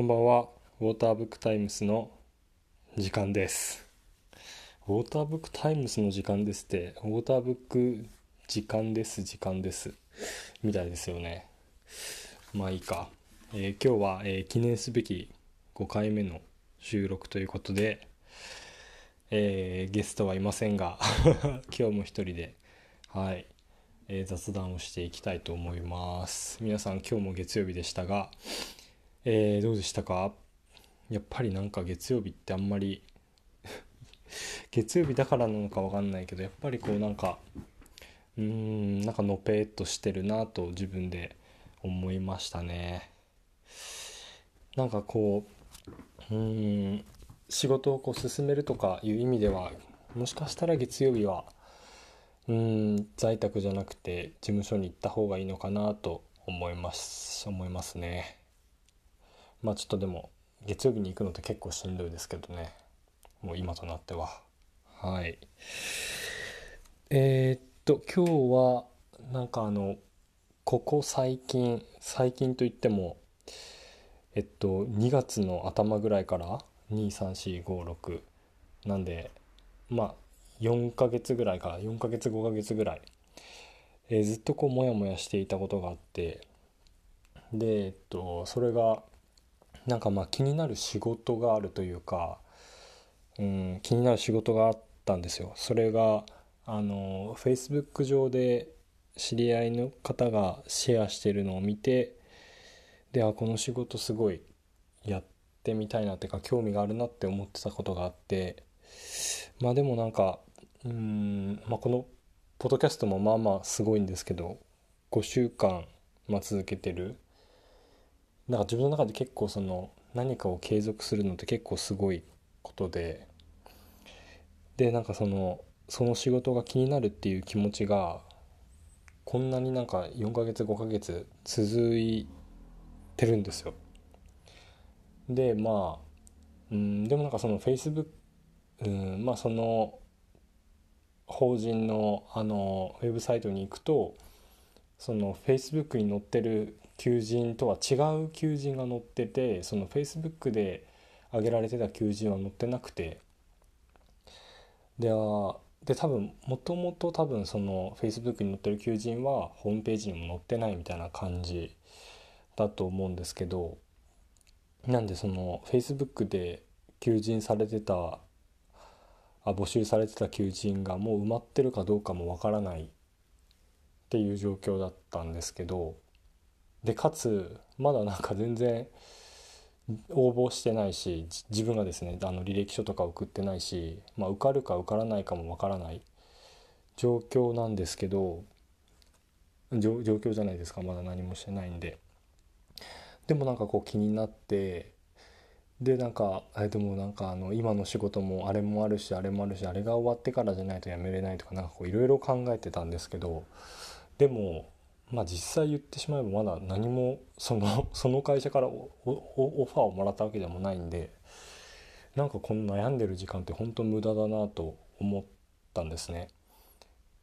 こんばんは。ウォーターブックタイムスの時間です。ウォーターブックタイムスの時間ですって、ウォーターブック時間です、時間です。みたいですよね。まあいいか。えー今日は、えー記念すべき5回目の収録ということで、えーゲストはいませんが、今日も一人で、はい、え雑談をしていきたいと思います。皆さん今日も月曜日でしたが、えーどうでしたか？やっぱりなんか月曜日ってあんまり 月曜日だからなのかわかんないけどやっぱりこうなんかうーんなんかのぺーっとしてるなと自分で思いましたね。なんかこううん仕事をこう進めるとかいう意味ではもしかしたら月曜日はうん在宅じゃなくて事務所に行った方がいいのかなと思います思いますね。まあちょっとでも月曜日に行くのって結構しんどいですけどね。もう今となっては。はい。えーっと今日はなんかあのここ最近最近といってもえっと2月の頭ぐらいから23456なんでまあ4ヶ月ぐらいから4ヶ月5ヶ月ぐらい、えーずっとこうモヤモヤしていたことがあって。でえっとそれがなんかまあ気になる仕事があるというか、うん、気になる仕事があったんですよ。それがあの Facebook 上で知り合いの方がシェアしてるのを見てであこの仕事すごいやってみたいなっていうか興味があるなって思ってたことがあってまあでもなんかうん、まあ、このポッドキャストもまあまあすごいんですけど5週間、まあ、続けてるなんか自分の中で結構その何かを継続するのって結構すごいことででなんかそのその仕事が気になるっていう気持ちがこんなになんか4ヶ月5ヶ月続いてるんですよ。でまあうんでもなんかその Facebook うんまあその法人のあのウェブサイトに行くとその Facebook に載ってる求人とは違う求人が載っててその Facebook で上げられてた求人は載ってなくて。であで多分もともと多分その Facebook に載ってる求人はホームページにも載ってないみたいな感じだと思うんですけどなんでその Facebook で求人されてたあ募集されてた求人がもう埋まってるかどうかもわからないっていう状況だったんですけどでかつまだなんか全然応募してないし自分がですねあの履歴書とか送ってないし、まあ、受かるか受からないかもわからない状況なんですけど状況じゃないですかまだ何もしてないんで。でもなんかこう気になってでなんかえでもなんかあの今の仕事もあれもあるしあれもあるしあれが終わってからじゃないと辞めれないとかなんかこういろいろ考えてたんですけどでもまあ実際言ってしまえばまだ何もその その会社からオファーをもらったわけでもないんでなんかこの悩んでる時間って本当無駄だなと思ったんですね。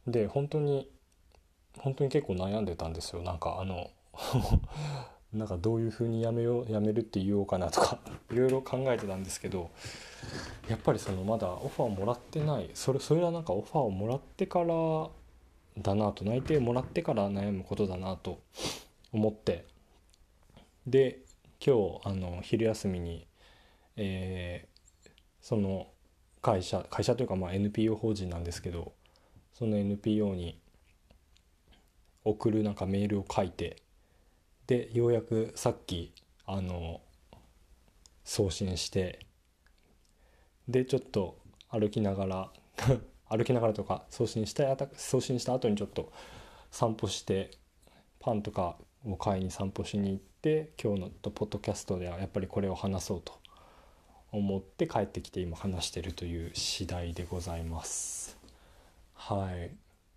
で本当に本当に結構悩んでたんですよなんかあの なんかどういう風にやめようやめるって言おうかなとか いろいろ考えてたんですけどやっぱりそのまだオファーをもらってないそれそれはなんかオファーをもらってからだなと内定もらってから悩むことだなと思って。で今日あの昼休みに、えーその会社会社というかまあ NPO 法人なんですけどその NPO に送るなんかメールを書いてでようやくさっきあの送信してでちょっと歩きながら 歩きながらとか送信した送信した後にちょっと散歩してパンとかを買いに散歩しに行って今日のポッドキャストではやっぱりこれを話そうと思って帰ってきて今話してるという次第でございます。はい。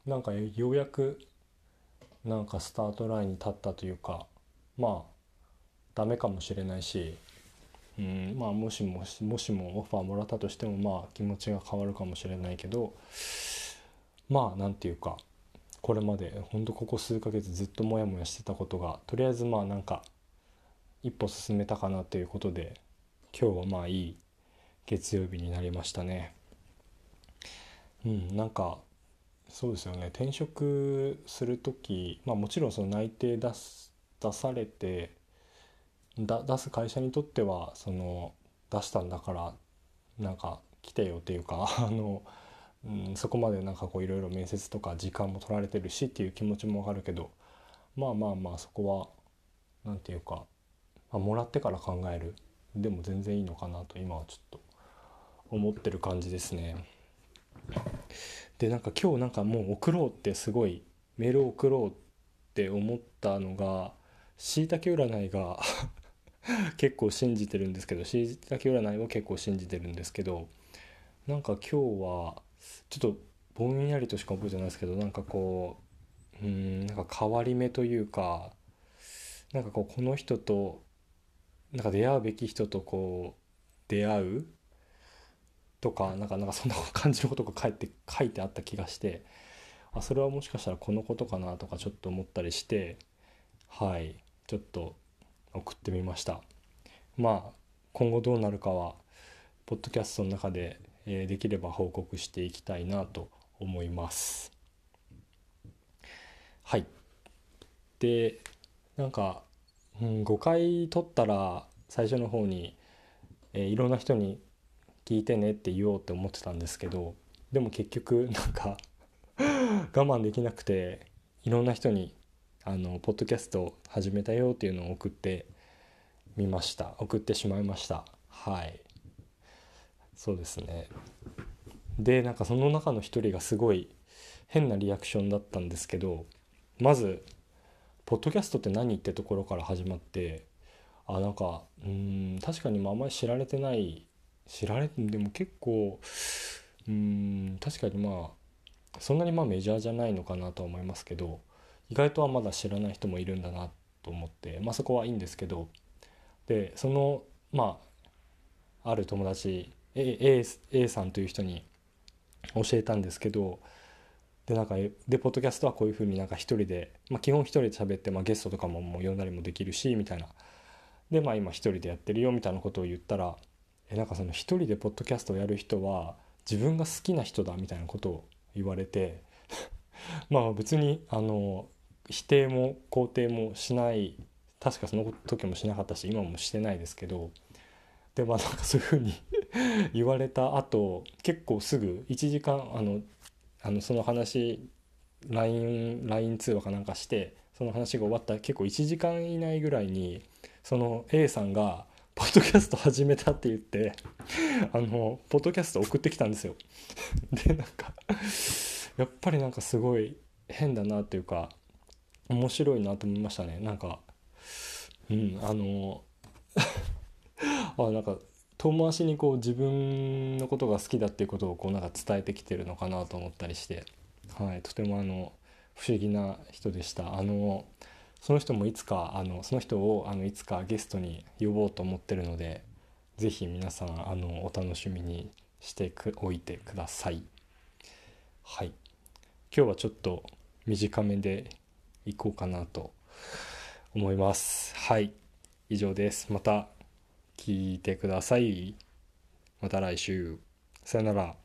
なんかようやくなんかスタートラインに立ったというかまあダメかもしれないしうんまあもしももしもオファーもらったとしてもまあ気持ちが変わるかもしれないけどまあなんていうかこれまでほんとここ数ヶ月ずっとモヤモヤしてたことがとりあえずまあなんか一歩進めたかなということで今日はまあいい月曜日になりましたね。うんなんかそうですよね。転職する時まあもちろんその内定出す出されて出す会社にとってはその出したんだからなんか来てよっていうか あの、うん、そこまでなんかこういろいろ面接とか時間も取られてるしっていう気持ちもわかるけどまあまあまあそこは何て言うか、まあ、もらってから考えるでも全然いいのかなと今はちょっと思ってる感じですね。でなんか今日なんかもう送ろうってすごいメールを送ろうって思ったのがしいたけ占いが 結構信じてるんですけどしいたけ占いは結構信じてるんですけどなんか今日はちょっとぼんやりとしか覚えてないですけどなんかこううんなんか変わり目というかなんかこうこの人となんか出会うべき人とこう出会う？とかなんかなんかそんな感じのことが書いて書いてあった気がしてあそれはもしかしたらこのことかなとかちょっと思ったりしてはいちょっと送ってみました。まあ今後どうなるかはポッドキャストの中で、えー、できれば報告していきたいなと思います。はい。でなんか、うん、5回撮ったら最初の方に、えー、いろんな人に聞いてねって言おうって思ってたんですけどでも結局なんか 我慢できなくていろんな人にあのポッドキャスト始めたよっていうのを送ってみました。送ってしまいました。はい。そうですね。でなんかその中の一人がすごい変なリアクションだったんですけどまず「ポッドキャストって何?」ってところから始まってあなんかうん確かにあんまり知られてない知られてでも結構うん確かにまあそんなにまあメジャーじゃないのかなとは思いますけど意外とはまだ知らない人もいるんだなと思って、まあ、そこはいいんですけどでそのまあある友達 A, A, A さんという人に教えたんですけどでなんかでポッドキャストはこういうふうになんか一人で、まあ、基本一人で喋って、まあ、ゲストとかももう呼んだりもできるしみたいな。でまあ今一人でやってるよみたいなことを言ったらえなんかその一人でポッドキャストをやる人は自分が好きな人だみたいなことを言われて まあ別にあの否定も肯定もしない確かその時もしなかったし今もしてないですけどでまあなんかそういうふうに 言われた後結構すぐ1時間あのあのその話 LINE, LINE 通話かなんかしてその話が終わった結構1時間以内ぐらいにその A さんが「ポッドキャスト始めた」って言ってあのポッドキャスト送ってきたんですよ。でなんかやっぱりなんかすごい変だなっていうか面白いなと思いましたね。なんかうんあの あなんか遠回しにこう自分のことが好きだっていうことをこうなんか伝えてきてるのかなと思ったりして、はい、とてもあの不思議な人でした。あのその人もいつかあのその人をあのいつかゲストに呼ぼうと思ってるので是非皆さんあのお楽しみにしておいてください。はい。今日はちょっと短めでいこうかなと思います。はい。以上です。また聞いてください。また来週。さよなら。